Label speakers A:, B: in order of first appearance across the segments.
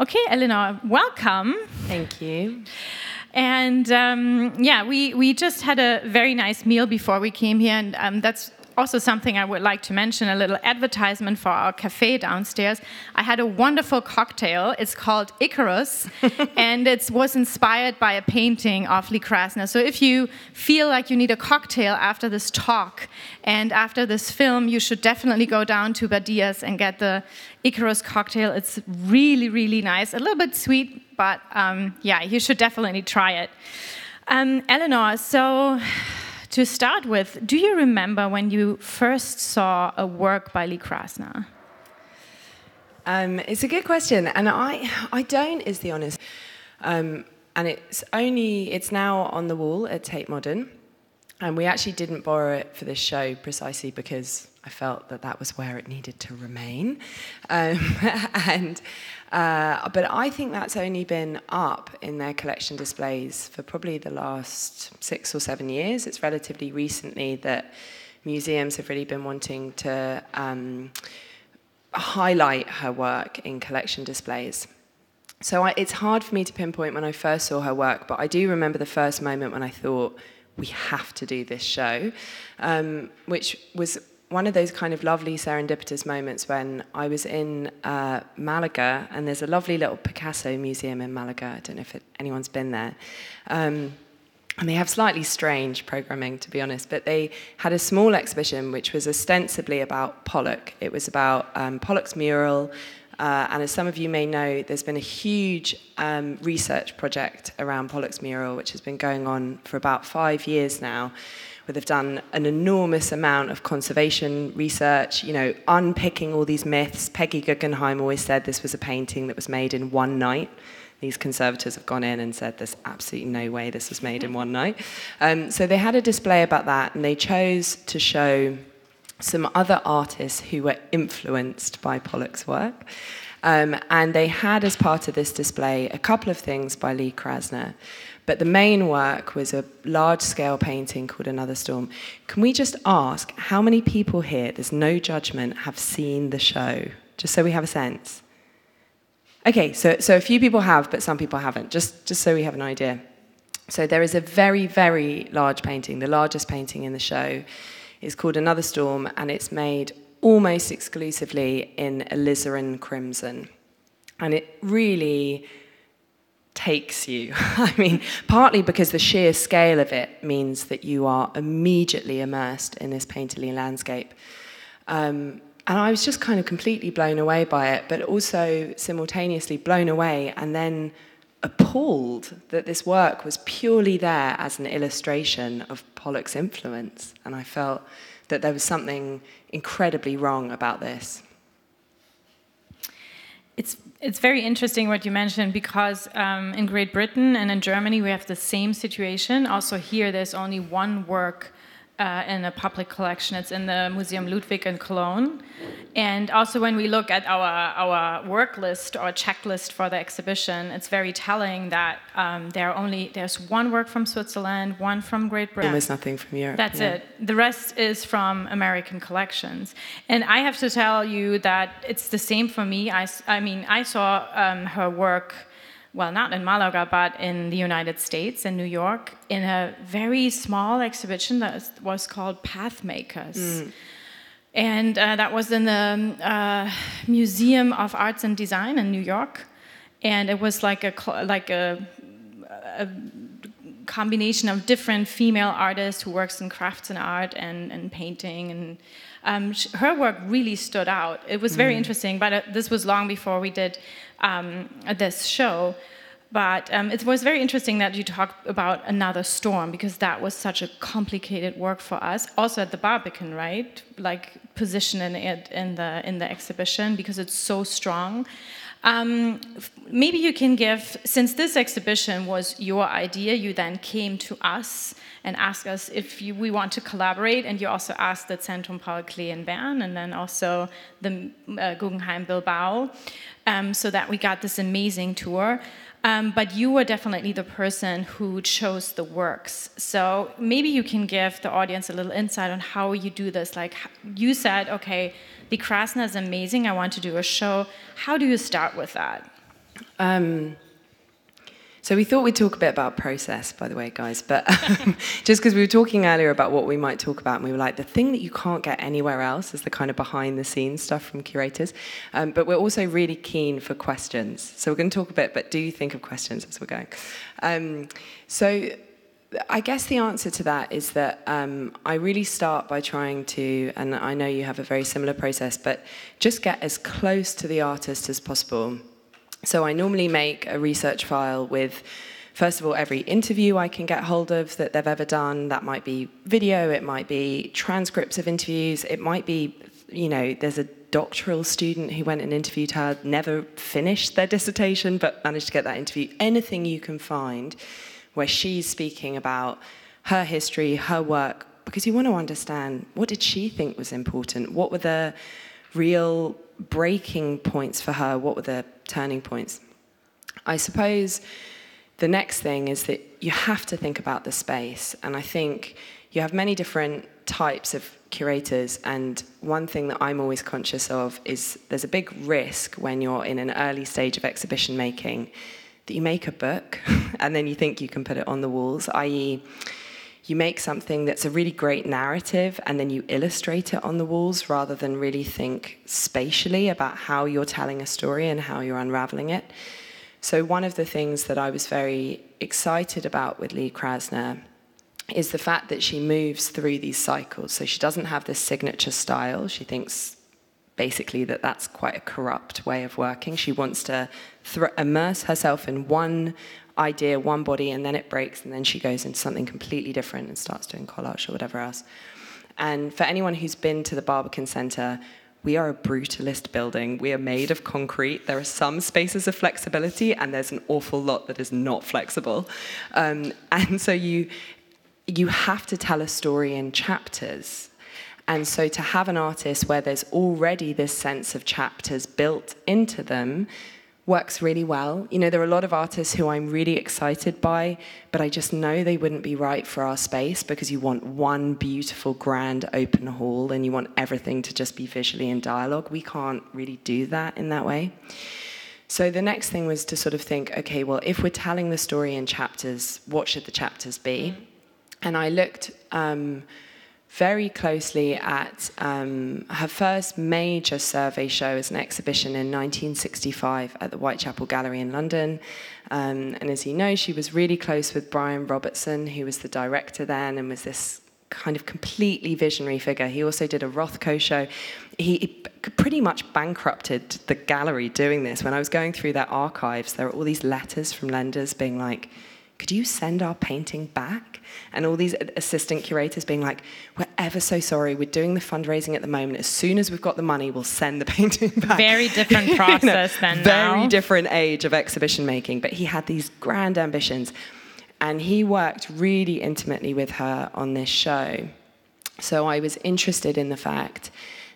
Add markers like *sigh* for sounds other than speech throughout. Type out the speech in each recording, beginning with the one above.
A: Okay, Eleanor, welcome.
B: Thank you.
A: And um, yeah, we, we just had a very nice meal before we came here, and um, that's also something I would like to mention a little advertisement for our cafe downstairs. I had a wonderful cocktail. It's called Icarus, *laughs* and it was inspired by a painting of Lee Krasner. So if you feel like you need a cocktail after this talk and after this film, you should definitely go down to Badia's and get the Icarus cocktail. It's really, really nice. A little bit sweet, but um, yeah, you should definitely try it. Um, Eleanor, so to start with, do you remember when you first saw a work by Lee Krasner?
B: Um, it's a good question, and I, I don't, is the honest. Um, and it's only, it's now on the wall at Tate Modern, and we actually didn't borrow it for this show precisely because I felt that that was where it needed to remain. Um, *laughs* and uh, but I think that's only been up in their collection displays for probably the last six or seven years. It's relatively recently that museums have really been wanting to um, highlight her work in collection displays. So I, it's hard for me to pinpoint when I first saw her work, but I do remember the first moment when I thought, we have to do this show, um, which was one of those kind of lovely serendipitous moments when I was in uh, Malaga, and there's a lovely little Picasso museum in Malaga. I don't know if it, anyone's been there. Um, and they have slightly strange programming, to be honest, but they had a small exhibition which was ostensibly about Pollock. It was about um, Pollock's mural, uh, and as some of you may know, there's been a huge um, research project around Pollock's mural, which has been going on for about five years now where they've done an enormous amount of conservation research, you know, unpicking all these myths. Peggy Guggenheim always said this was a painting that was made in one night. These conservators have gone in and said there's absolutely no way this was made in one night. Um, so they had a display about that, and they chose to show some other artists who were influenced by Pollock's work. Um, and they had, as part of this display, a couple of things by Lee Krasner. But the main work was a large scale painting called Another Storm. Can we just ask how many people here, there's no judgment, have seen the show? Just so we have a sense. Okay, so, so a few people have, but some people haven't, just, just so we have an idea. So there is a very, very large painting. The largest painting in the show is called Another Storm, and it's made almost exclusively in alizarin crimson. And it really takes you. *laughs* I mean, partly because the sheer scale of it means that you are immediately immersed in this painterly landscape. Um, and I was just kind of completely blown away by it, but also simultaneously blown away and then appalled that this work was purely there as an illustration of Pollock's influence. And I felt that there was something incredibly wrong about this.
A: It's it's very interesting what you mentioned because um, in Great Britain and in Germany we have the same situation. Also here, there's only one work uh, in a public collection. It's in the Museum Ludwig in Cologne. And also, when we look at our, our work list or checklist for the exhibition, it's very telling that um, there are only there's one work from Switzerland, one from Great Britain.
B: Almost nothing from Europe.
A: That's yeah. it. The rest is from American collections. And I have to tell you that it's the same for me. I, I mean, I saw um, her work well, not in Malaga, but in the United States, in New York, in a very small exhibition that was called Pathmakers. Mm. And uh, that was in the uh, Museum of Arts and Design in New York. And it was like a, like a, a combination of different female artists who works in crafts and art and, and painting and um, her work really stood out. It was very mm. interesting, but uh, this was long before we did um, this show. But um, it was very interesting that you talked about another storm because that was such a complicated work for us. Also at the Barbican, right? Like positioning it in the in the exhibition because it's so strong. Um, maybe you can give, since this exhibition was your idea, you then came to us and asked us if you, we want to collaborate, and you also asked the Zentrum Paul Klee in Bern, and then also the uh, Guggenheim Bilbao, um, so that we got this amazing tour. Um, but you were definitely the person who chose the works. So maybe you can give the audience a little insight on how you do this. Like you said, okay, the Krasner is amazing. I want to do a show. How do you start with that?
B: Um, so we thought we'd talk a bit about process, by the way, guys. But um, *laughs* just because we were talking earlier about what we might talk about, and we were like, the thing that you can't get anywhere else is the kind of behind-the-scenes stuff from curators. Um, but we're also really keen for questions. So we're going to talk a bit, but do think of questions as we're going. Um, so I guess the answer to that is that um, I really start by trying to, and I know you have a very similar process, but just get as close to the artist as possible so I normally make a research file with, first of all, every interview I can get hold of that they've ever done. That might be video, it might be transcripts of interviews, it might be, you know, there's a doctoral student who went and interviewed her, never finished their dissertation, but managed to get that interview. Anything you can find where she's speaking about her history, her work, because you want to understand what did she think was important? What were the real breaking points for her? What were the turning points? I suppose the next thing is that you have to think about the space. And I think you have many different types of curators. And one thing that I'm always conscious of is there's a big risk when you're in an early stage of exhibition making that you make a book *laughs* and then you think you can put it on the walls, i.e., you make something that's a really great narrative and then you illustrate it on the walls rather than really think spatially about how you're telling a story and how you're unraveling it. So, one of the things that I was very excited about with Lee Krasner is the fact that she moves through these cycles. So, she doesn't have this signature style. She thinks basically that that's quite a corrupt way of working. She wants to th- immerse herself in one idea, one body, and then it breaks, and then she goes into something completely different and starts doing collage or whatever else. And for anyone who's been to the Barbican Centre, we are a brutalist building. We are made of concrete. There are some spaces of flexibility, and there's an awful lot that is not flexible. Um, *laughs* and so you you have to tell a story in chapters. And so to have an artist where there's already this sense of chapters built into them works really well. You know, there are a lot of artists who I'm really excited by, but I just know they wouldn't be right for our space because you want one beautiful, grand open hall and you want everything to just be visually in dialogue. We can't really do that in that way. So the next thing was to sort of think, okay, well, if we're telling the story in chapters, what should the chapters be? Mm. And I looked. Um, very closely at um, her first major survey show as an exhibition in 1965 at the Whitechapel Gallery in London. Um, and as you know, she was really close with Bryan Robertson, who was the director then and was this kind of completely visionary figure. He also did a Rothko show. He, pretty much bankrupted the gallery doing this. When I was going through their archives, there were all these letters from lenders being like, could you send our painting back? And all these assistant curators being like, we're ever so sorry, we're doing the fundraising at the moment. As soon as we've got the money, we'll send the *laughs* painting back.
A: Very different process *laughs* you know, than
B: Very
A: now.
B: different age of exhibition making. But he had these grand ambitions. And he worked really intimately with her on this show. So I was interested in the fact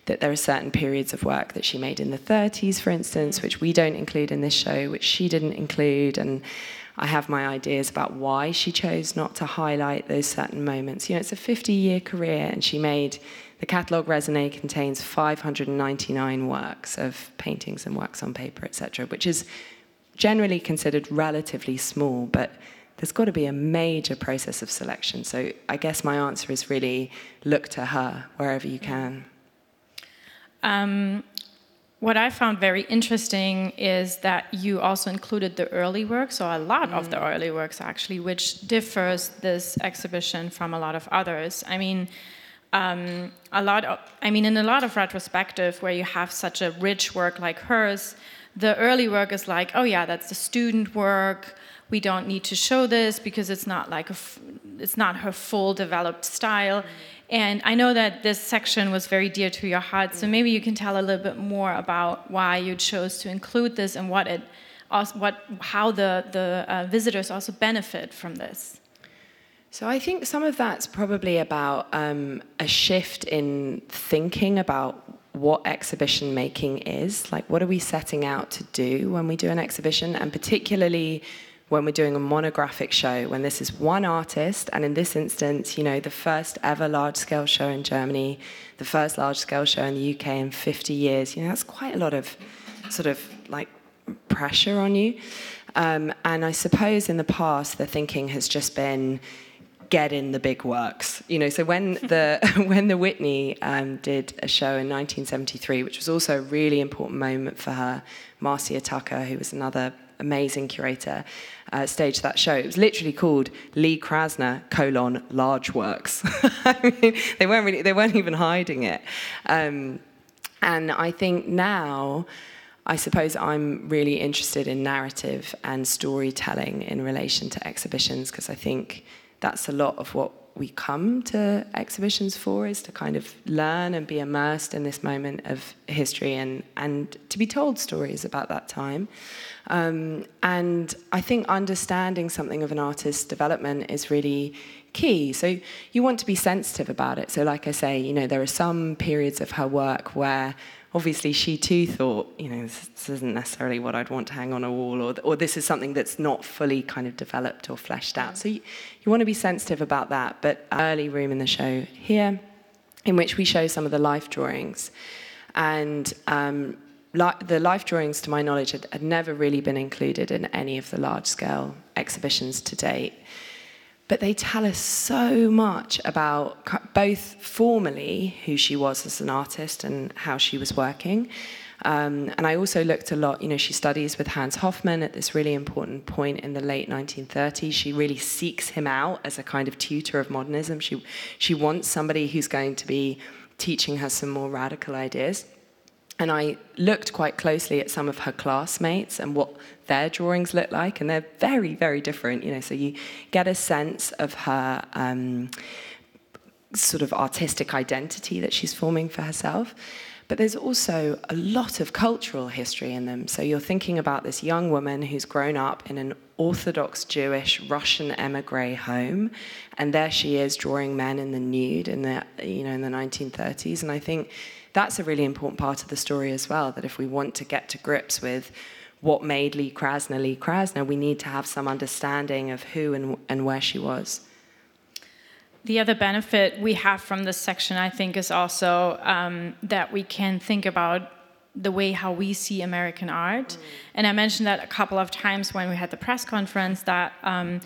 B: that there are certain periods of work that she made in the 30s, for instance, which we don't include in this show, which she didn't include. And I have my ideas about why she chose not to highlight those certain moments. You know, it's a 50 year career, and she made the catalogue Raisonné contains 599 works of paintings and works on paper, etc., which is generally considered relatively small, but there's got to be a major process of selection. So I guess my answer is really look to her wherever you can.
A: Um, what I found very interesting is that you also included the early works, or a lot mm. of the mm. early works actually, which differs this exhibition from a lot of others. I mean, um, a lot of, I mean, in a lot of retrospective where you have such a rich work like hers, the early work is like, oh yeah, that's the student work. We don't need to show this because it's not like a, it's not her full developed style. And I know that this section was very dear to your heart, so maybe you can tell a little bit more about why you chose to include this and what it, what, how the, the uh, visitors also benefit from this.
B: So I think some of that's probably about um, a shift in thinking about what exhibition making is. Like, what are we setting out to do when we do an exhibition, and particularly when we're doing a monographic show, when this is one artist, and in this instance, you know, the first ever large scale show in Germany, the first large scale show in the UK in 50 years, you know, that's quite a lot of sort of like pressure on you. Um, and I suppose in the past, the thinking has just been get in the big works. You know, so when *laughs* the *laughs* when the Whitney um, did a show in 1973, which was also a really important moment for her, Marcia Tucker, who was another amazing curator, uh, staged that show. It was literally called Lee Krasner colon large works. *laughs* I mean, they weren't really they weren't even hiding it. Um, and I think now. I suppose I'm really interested in narrative and storytelling in relation to exhibitions because I think that's a lot of what we come to exhibitions for is to kind of learn and be immersed in this moment of history and, and to be told stories about that time. Um, and I think understanding something of an artist's development is really key. So you want to be sensitive about it. So, like I say, you know, there are some periods of her work where obviously she too thought, you know, this, this, isn't necessarily what I'd want to hang on a wall, or, or this is something that's not fully kind of developed or fleshed out. So you, you want to be sensitive about that. But early room in the show here, in which we show some of the life drawings. And um, li- the life drawings, to my knowledge, had, had never really been included in any of the large scale exhibitions to date but they tell us so much about both formally who she was as an artist and how she was working. Um, and I also looked a lot, you know, she studies with Hans Hofmann at this really important point in the late 1930s. She really seeks him out as a kind of tutor of modernism. She, she wants somebody who's going to be teaching her some more radical ideas. And I looked quite closely at some of her classmates and what their drawings look like, and they're very, very different. You know, so you get a sense of her um, sort of artistic identity that she's forming for herself. But there's also a lot of cultural history in them. So you're thinking about this young woman who's grown up in an Orthodox Jewish Russian emigre home, and there she is drawing men in the nude in the you know in the 1930s. And I think that's a really important part of the story as well. That if we want to get to grips with what made Lee Krasner Lee Krasner, we need to have some understanding of who and, and where she was.
A: The other benefit we have from this section, I think, is also um, that we can think about the way how we see American art. Mm. And I mentioned that a couple of times when we had the press conference that. Um,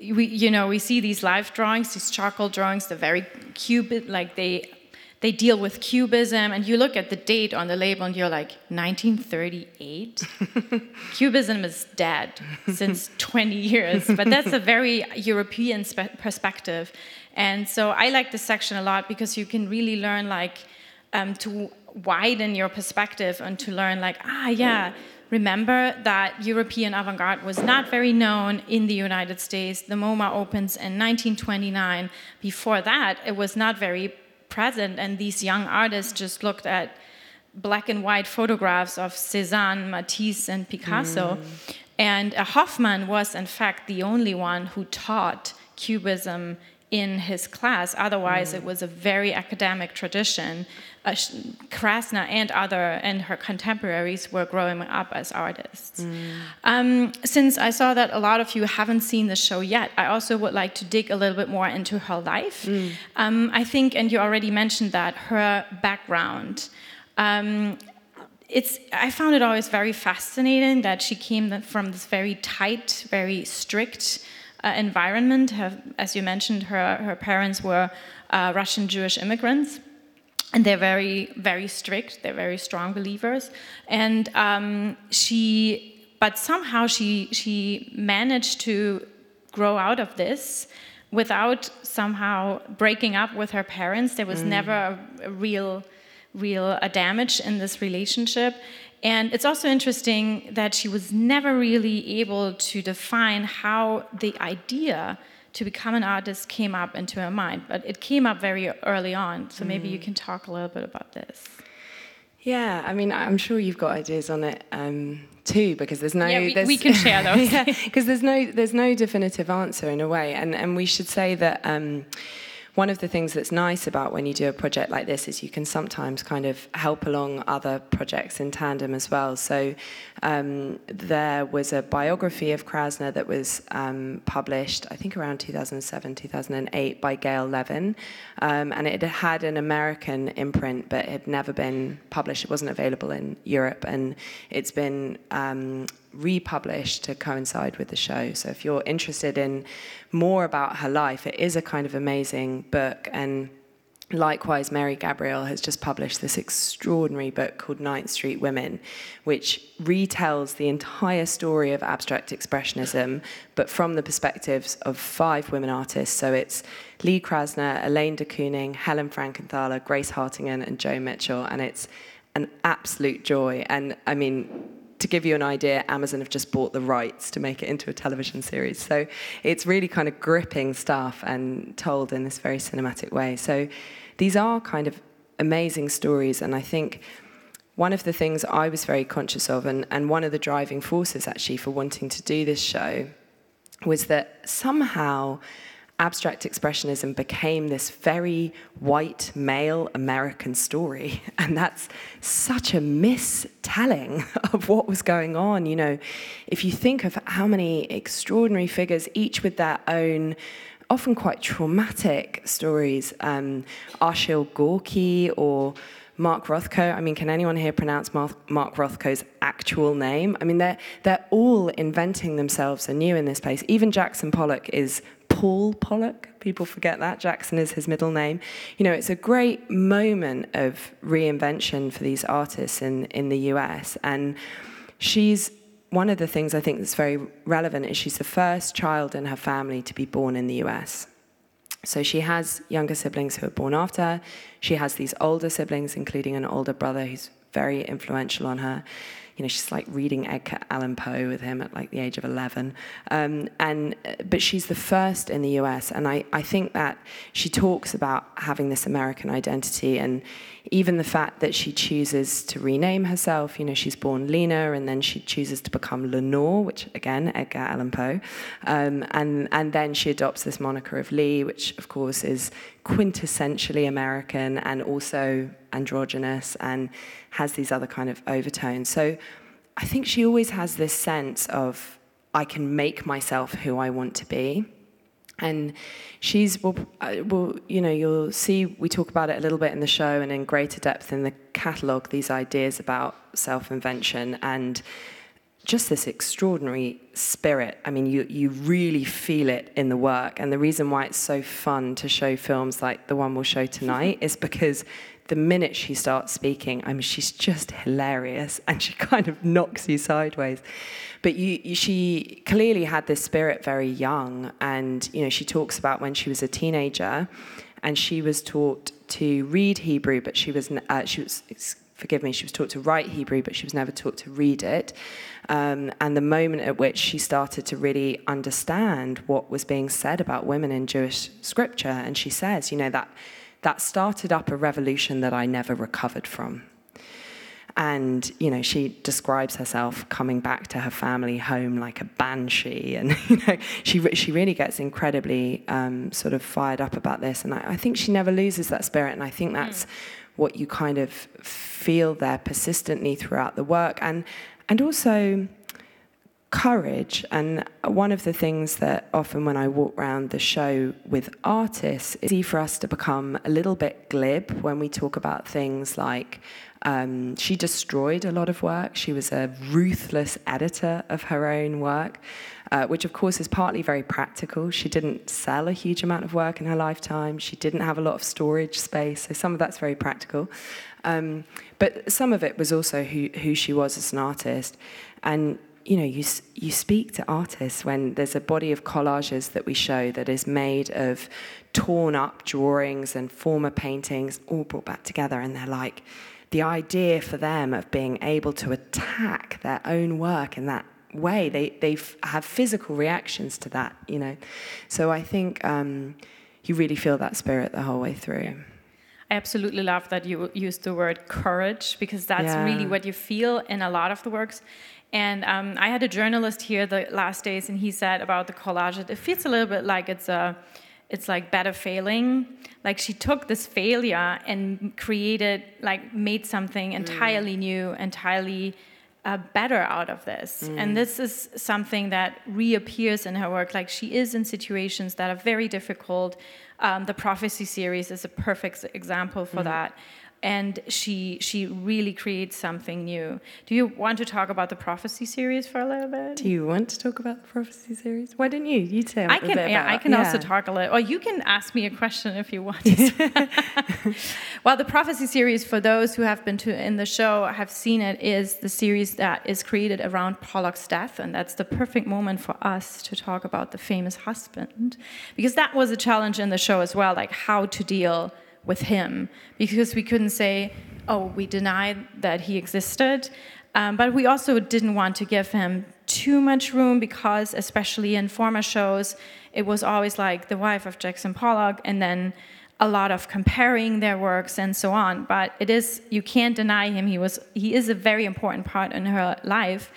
A: we, you know, we see these live drawings, these charcoal drawings, they're very cubit, like they they deal with cubism and you look at the date on the label and you're like 1938 *laughs* cubism is dead since 20 years but that's a very european perspective and so i like this section a lot because you can really learn like um, to widen your perspective and to learn like ah yeah remember that European avant garde was not very known in the United States. The MoMA opens in 1929. Before that, it was not very present, and these young artists just looked at black and white photographs of Cézanne, Matisse, and Picasso. Mm. And Hofmann was, in fact, the only one who taught Cubism in his class. Otherwise, mm. it was a very academic tradition. Uh, Krasner and other and her contemporaries were growing up as artists. Mm. Um, since I saw that a lot of you haven't seen the show yet, I also would like to dig a little bit more into her life. Mm. Um, I think, and you already mentioned that her background. Um, it's I found it always very fascinating that she came from this very tight, very strict uh, environment. Her, as you mentioned, her, her parents were uh, Russian Jewish immigrants. And they're very, very strict. They're very strong believers. And um, she, but somehow she she managed to grow out of this without somehow breaking up with her parents. There was mm. never a, a real, real a damage in this relationship. And it's also interesting that she was never really able to define how the idea to become an artist came up into her mind, but it came up very early on. So maybe you mm. can talk a little bit about this.
B: Yeah, I mean, I'm sure you've got ideas on it um, too, because there's no.
A: Yeah, we,
B: there's,
A: we can share *laughs* those.
B: because there's no there's no definitive answer in a way, and and we should say that. Um, one of the things that's nice about when you do a project like this is you can sometimes kind of help along other projects in tandem as well. So Um, there was a biography of Krasner that was um, published, I think around 2007, 2008, by Gail Levin. Um, and it had an American imprint, but it had never been published. It wasn't available in Europe. And it's been um, republished to coincide with the show. So if you're interested in more about her life, it is a kind of amazing book. And Likewise, Mary Gabriel has just published this extraordinary book called Ninth Street Women, which retells the entire story of abstract expressionism, but from the perspectives of five women artists. So it's Lee Krasner, Elaine de Kooning, Helen Frankenthaler, Grace Hartigan, and Joan Mitchell. And it's an absolute joy. And I mean, to give you an idea, Amazon have just bought the rights to make it into a television series. So it's really kind of gripping stuff and told in this very cinematic way. So these are kind of amazing stories, and I think one of the things I was very conscious of, and, and one of the driving forces actually for wanting to do this show, was that somehow abstract expressionism became this very white male American story. *laughs* And that's such a mistelling *laughs* of what was going on. You know, if you think of how many extraordinary figures, each with their own often quite traumatic stories. Um, Arshile Gorky or Mark Rothko. I mean, can anyone here pronounce Mark, Mark Rothko's actual name? I mean, they're, they're all inventing themselves anew in this place. Even Jackson Pollock is Paul Pollock. People forget that. Jackson is his middle name. You know, it's a great moment of reinvention for these artists in, in the US. And she's one of the things I think that's very relevant is she's the first child in her family to be born in the US. So she has younger siblings who are born after her. She has these older siblings, including an older brother who's very influential on her you know, she's like reading Edgar Allan Poe with him at like the age of 11. Um, and, but she's the first in the US. And I, I think that she talks about having this American identity and even the fact that she chooses to rename herself. You know, she's born Lena and then she chooses to become Lenore, which again, Edgar Allan Poe. Um, and, and then she adopts this moniker of Lee, which of course is quintessentially American and also androgynous and has these other kind of overtones. So I think she always has this sense of I can make myself who I want to be. And she's, well, uh, well, you know, you'll see, we talk about it a little bit in the show and in greater depth in the catalogue, these ideas about self invention and just this extraordinary spirit. I mean, you, you really feel it in the work. And the reason why it's so fun to show films like the one we'll show tonight *laughs* is because the minute she starts speaking, I mean, she's just hilarious *laughs* and she kind of knocks you sideways. But you, you, she clearly had this spirit very young. And, you know, she talks about when she was a teenager and she was taught to read Hebrew, but she was, uh, she was forgive me, she was taught to write Hebrew, but she was never taught to read it. Um, and the moment at which she started to really understand what was being said about women in Jewish scripture, and she says, you know, that, that started up a revolution that I never recovered from. And you know, she describes herself coming back to her family home like a banshee, *laughs* and you know, she she really gets incredibly um, sort of fired up about this. And I, I, think she never loses that spirit, and I think that's. Mm what you kind of feel there persistently throughout the work and and also courage and one of the things that often when I walk around the show with artists it's easy for us to become a little bit glib when we talk about things like um, she destroyed a lot of work. She was a ruthless editor of her own work, uh, which of course is partly very practical. She didn't sell a huge amount of work in her lifetime. She didn't have a lot of storage space, so some of that's very practical. Um, but some of it was also who, who she was as an artist. And you know, you, you speak to artists when there's a body of collages that we show that is made of torn up drawings and former paintings all brought back together, and they're like, the idea for them of being able to attack their own work in that way, they, they have physical reactions to that, you know. So I think um, you really feel that spirit the whole way through.
A: I absolutely love that you used the word courage because that's yeah. really what you feel in a lot of the works. And um, I had a journalist here the last days, and he said about the collage, that it feels a little bit like it's a it's like better failing like she took this failure and created like made something entirely mm. new entirely uh, better out of this. Mm. And this is something that reappears in her work. Like she is in situations that are very difficult. Um, the prophecy series is a perfect example for mm. that and she she really creates something new. Do you want to talk about the prophecy series for a little bit?
B: Do you want to talk about the prophecy series? Why didn't you? You tell.
A: I can. yeah, I can yeah. also talk a little. Or you can ask me a question if you want. *laughs* *laughs* well, the prophecy series, for those who have been to in the show, have seen it, is the series that is created around Pollock's death, and that's the perfect moment for us to talk about the famous husband, because that was a challenge in the show as well, like how to deal with him because we couldn't say, oh, we denied that he existed. Um, but we also didn't want to give him too much room because, especially in former shows, it was always like the wife of Jackson Pollock and then a lot of comparing their works and so on. But it is, you can't deny him. He, was, he is a very important part in her life.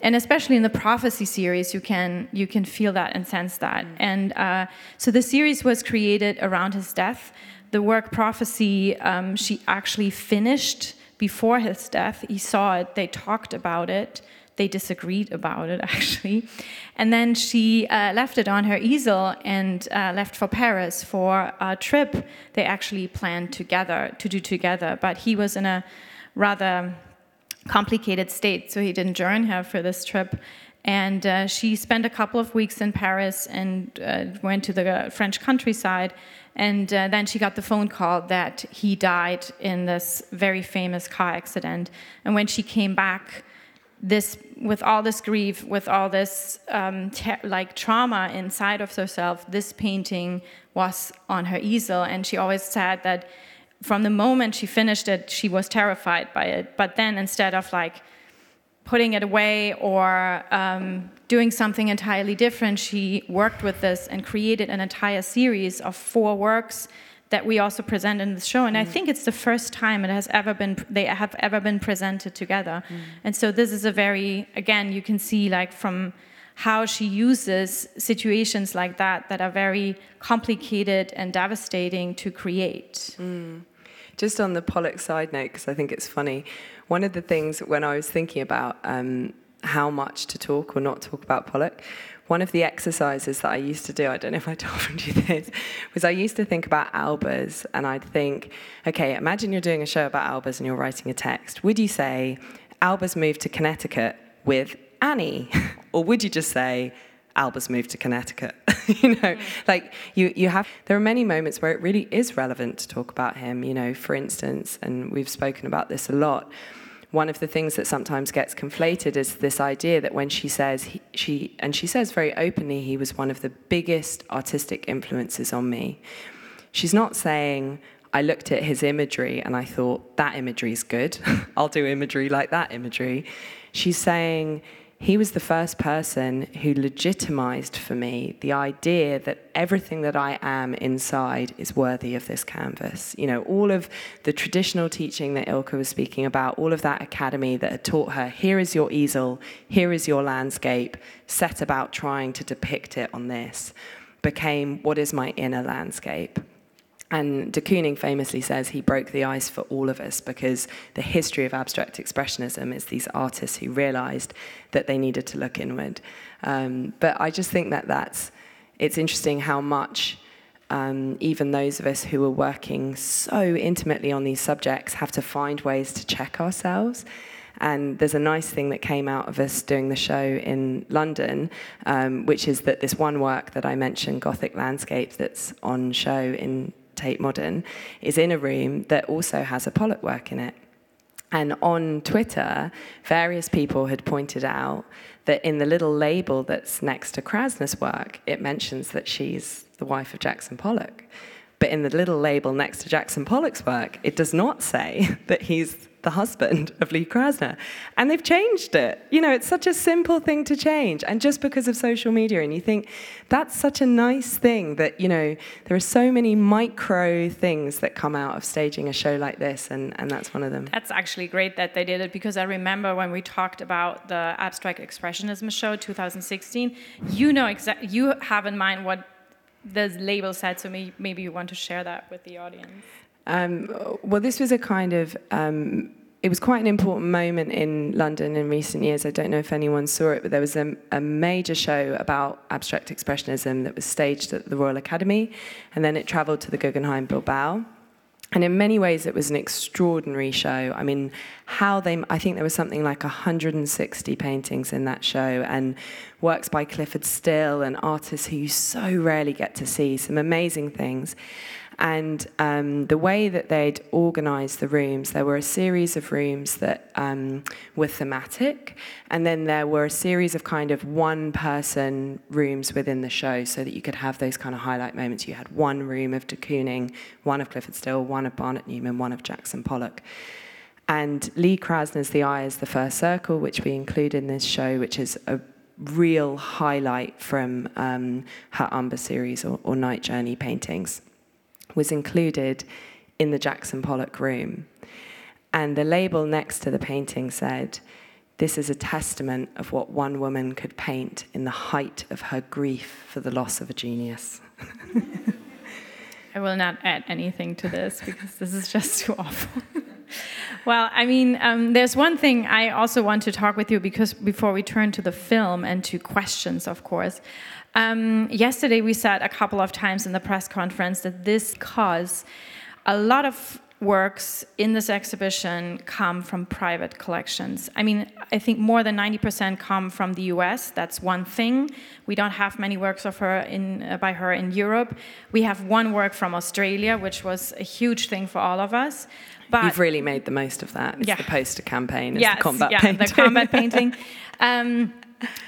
A: And especially in the prophecy series, you can you can feel that and sense that. Mm. And uh, so the series was created around his death, the work Prophecy, um, she actually finished before his death. He saw it, they talked about it, they disagreed about it *laughs* actually. And then she uh, left it on her easel and uh, left for Paris for a trip they actually planned together to do together. But he was in a rather complicated state, so he didn't join her for this trip. And uh, she spent a couple of weeks in Paris and uh, went to the French countryside and uh, then she got the phone call that he died in this very famous car accident. And when she came back, this with all this grief, with all this um, like trauma inside of herself, this painting was on her easel, and she always said that from the moment she finished it, she was terrified by it. But then instead of like putting it away or um, doing something entirely different, she worked with this and created an entire series of four works that we also present in the show. And mm. I think it's the first time it has ever been they have ever been presented together. Mm. And so this is a very again you can see like from how she uses situations like that that are very complicated and devastating to create.
B: Mm. Just on the Pollock side note, because I think it's funny, one of the things when I was thinking about um, how much to talk or not talk about Pollock, one of the exercises that I used to do, I don't know if I told *laughs* you this, was I used to think about Albers and I'd think, okay, imagine you're doing a show about Albers and you're writing a text. Would you say, Albers moved to Connecticut with Anni? *laughs* or would you just say, Albers moved to Connecticut. *laughs* you know, mm. like you, you have, there are many moments where it really is relevant to talk about him, you know, for instance, and we've spoken about this a lot. One of the things that sometimes gets conflated is this idea that when she says, he, she, and she says very openly, he was one of the biggest artistic influences on me. She's not saying, I looked at his imagery and I thought, that imagery is good. *laughs* I'll do imagery like that imagery. She's saying, he was the first person who legitimized for me the idea that everything that I am inside is worthy of this canvas. You know, all of the traditional teaching that Ilka was speaking about, all of that academy that had taught her here is your easel, here is your landscape, set about trying to depict it on this, became what is my inner landscape. And de Kooning famously says he broke the ice for all of us because the history of abstract expressionism is these artists who realized that they needed to look inward. Um, but I just think that that's, it's interesting how much um, even those of us who are working so intimately on these subjects have to find ways to check ourselves. And there's a nice thing that came out of us doing the show in London, um, which is that this one work that I mentioned, Gothic Landscape, that's on show in Tate Modern is in a room that also has a Pollock work in it. And on Twitter, various people had pointed out that in the little label that's next to Krasner's work, it mentions that she's the wife of Jackson Pollock. But in the little label next to Jackson Pollock's work, it does not say *laughs* that he's the husband of Lee Krasner. And they've changed it. You know, it's such a simple thing to change. And just because of social media, and you think that's such a nice thing that, you know, there are so many micro things that come out of staging a show like this, and, and that's one of them.
A: That's actually great that they did it because I remember when we talked about the Abstract Expressionism show 2016, you know exactly, you have in mind what the label said, so maybe you want to share that with the audience.
B: Um, well, this was a kind of um, it was quite an important moment in London in recent years. I don't know if anyone saw it, but there was a, a, major show about abstract expressionism that was staged at the Royal Academy, and then it travelled to the Guggenheim Bilbao. And in many ways, it was an extraordinary show. I mean, how they, I think there was something like 160 paintings in that show, and works by Clyfford Still and artists who you so rarely get to see, some amazing things. And um, the way that they'd organized the rooms, there were a series of rooms that um, were thematic, and then there were a series of kind of one person rooms within the show so that you could have those kind of highlight moments. You had one room of de Kooning, one of Clyfford Still, one of Barnett Newman, one of Jackson Pollock. And Lee Krasner's The Eye is the first circle, which we include in this show, which is a real highlight from um, her Umber series or, or Night Journey paintings was included in the Jackson Pollock room. And the label next to the painting said, This is a testament of what one woman could paint in the height of her grief for the loss of a genius. *laughs*
A: I will not add anything to this because this is just too awful. *laughs* well, I mean, um, there's one thing I also want to talk with you because before we turn to the film and to questions, of course. Um, yesterday, we said a couple of times in the press conference that this cause a lot of works in this exhibition come from private collections. I mean, I think more than 90% come from the US. That's one thing. We don't have many works of her in, uh, by her in Europe. We have one work from Australia, which was a huge thing for all of us.
B: But You've really made the most of that. It's yeah. the poster campaign, it's
A: yes,
B: the combat
A: yeah,
B: painting.
A: the combat painting. *laughs* Um,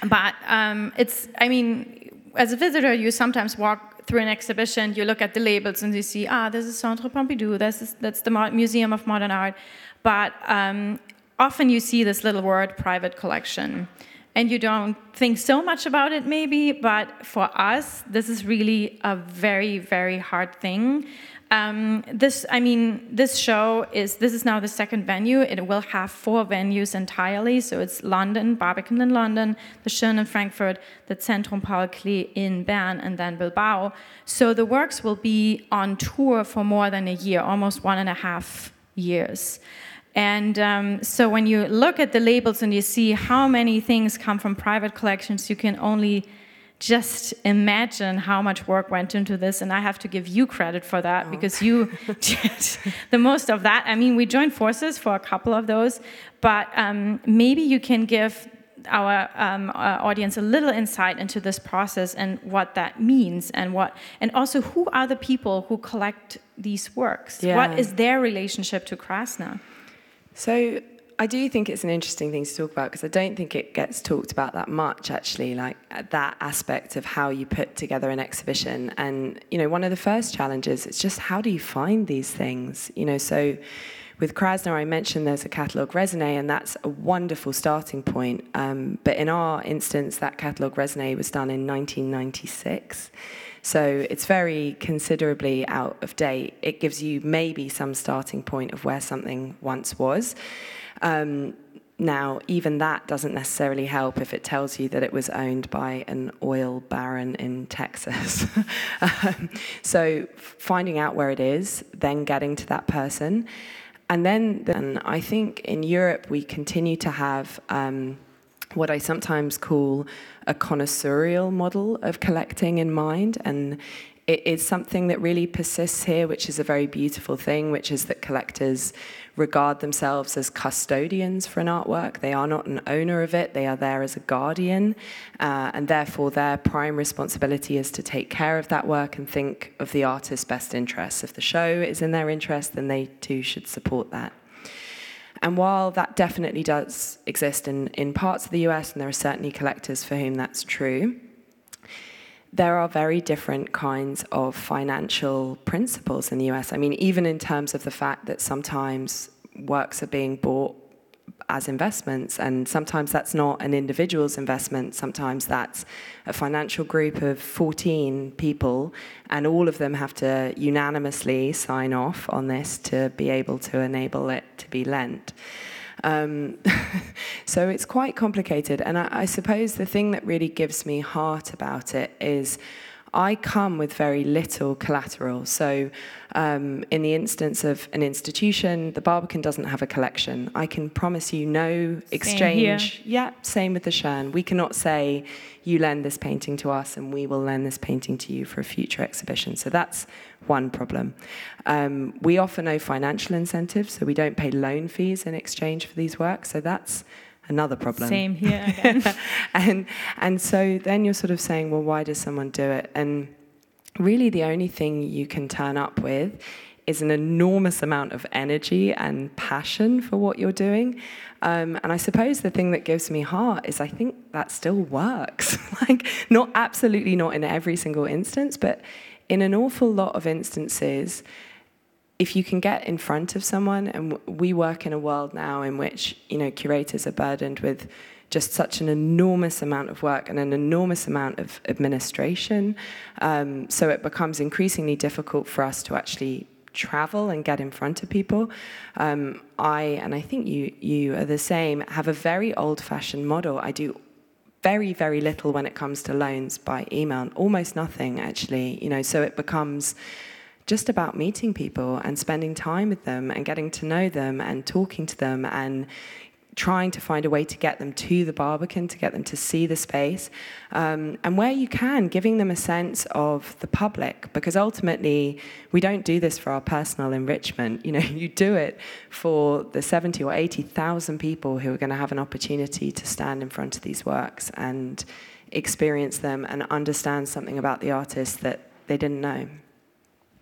A: but um, it's, I mean, as a visitor, you sometimes walk through an exhibition, you look at the labels and you see, ah, this is Centre Pompidou, this is, that's the Museum of Modern Art. But um, often you see this little word, private collection. And you don't think so much about it, maybe, but for us, this is really a very, very hard thing um, this, I mean, this show is this is now the second venue. It will have four venues entirely. So it's London, Barbican in London, the Schirn in Frankfurt, the Zentrum Paul Klee in Bern, and then Bilbao. So the works will be on tour for more than a year, almost one and a half years. And um, so when you look at the labels and you see how many things come from private collections, you can only just imagine how much work went into this and i have to give you credit for that oh. because you *laughs* did the most of that i mean we joined forces for a couple of those but um, maybe you can give our um, uh, audience a little insight into this process and what that means and what and also who are the people who collect these works yeah. what is their relationship to krasner
B: so I do think it's an interesting thing to talk about because I don't think it gets talked about that much, actually, like that aspect of how you put together an exhibition. And, you know, one of the first challenges is just how do you find these things? You know, so with Krasner, I mentioned there's a catalogue raisonné, and that's a wonderful starting point. Um, but in our instance, that catalogue raisonné was done in 1996. So it's very considerably out of date. It gives you maybe some starting point of where something once was. Um, now, even that doesn't necessarily help if it tells you that it was owned by an oil baron in Texas. *laughs* um, so, finding out where it is, then getting to that person. And then, then I think in Europe, we continue to have um, what I sometimes call a connoisseurial model of collecting in mind. And it is something that really persists here, which is a very beautiful thing, which is that collectors regard themselves as custodians for an artwork. They are not an owner of it, they are there as a guardian, uh, and therefore their prime responsibility is to take care of that work and think of the artist's best interests. If the show is in their interest, then they too should support that. And while that definitely does exist in, in parts of the US, and there are certainly collectors for whom that's true, there are very different kinds of financial principles in the US. I mean, even in terms of the fact that sometimes works are being bought as investments, and sometimes that's not an individual's investment, sometimes that's a financial group of 14 people, and all of them have to unanimously sign off on this to be able to enable it to be lent. Um, *laughs* so it's quite complicated. And I, I suppose the thing that really gives me heart about it is I come with very little collateral. So, um, in the instance of an institution, the Barbican doesn't have a collection. I can promise you no exchange. Yeah, same with the Schirn. We cannot say, you lend this painting to us and we will lend this painting to you for a future exhibition. So, that's one problem. Um, we offer no financial incentives, so we don't pay loan fees in exchange for these works. So, that's another problem.
A: Same here again. *laughs*
B: and and so then you're sort of saying, well, why does someone do it? And really, the only thing you can turn up with is an enormous amount of energy and passion for what you're doing. Um, and I suppose the thing that gives me heart is I think that still works. *laughs* like, not absolutely not in every single instance, but in an awful lot of instances, if you can get in front of someone, and we work in a world now in which you know curators are burdened with just such an enormous amount of work and an enormous amount of administration, um, so it becomes increasingly difficult for us to actually travel and get in front of people. Um, I and I think you you are the same. Have a very old-fashioned model. I do very very little when it comes to loans by email, almost nothing actually. You know, so it becomes just about meeting people and spending time with them and getting to know them and talking to them and trying to find a way to get them to the Barbican, to get them to see the space. Um, and where you can, giving them a sense of the public, because ultimately we don't do this for our personal enrichment. You know, *laughs* you do it for the 70 or 80,000 people who are going to have an opportunity to stand in front of these works and experience them and understand something about the artist that they didn't know.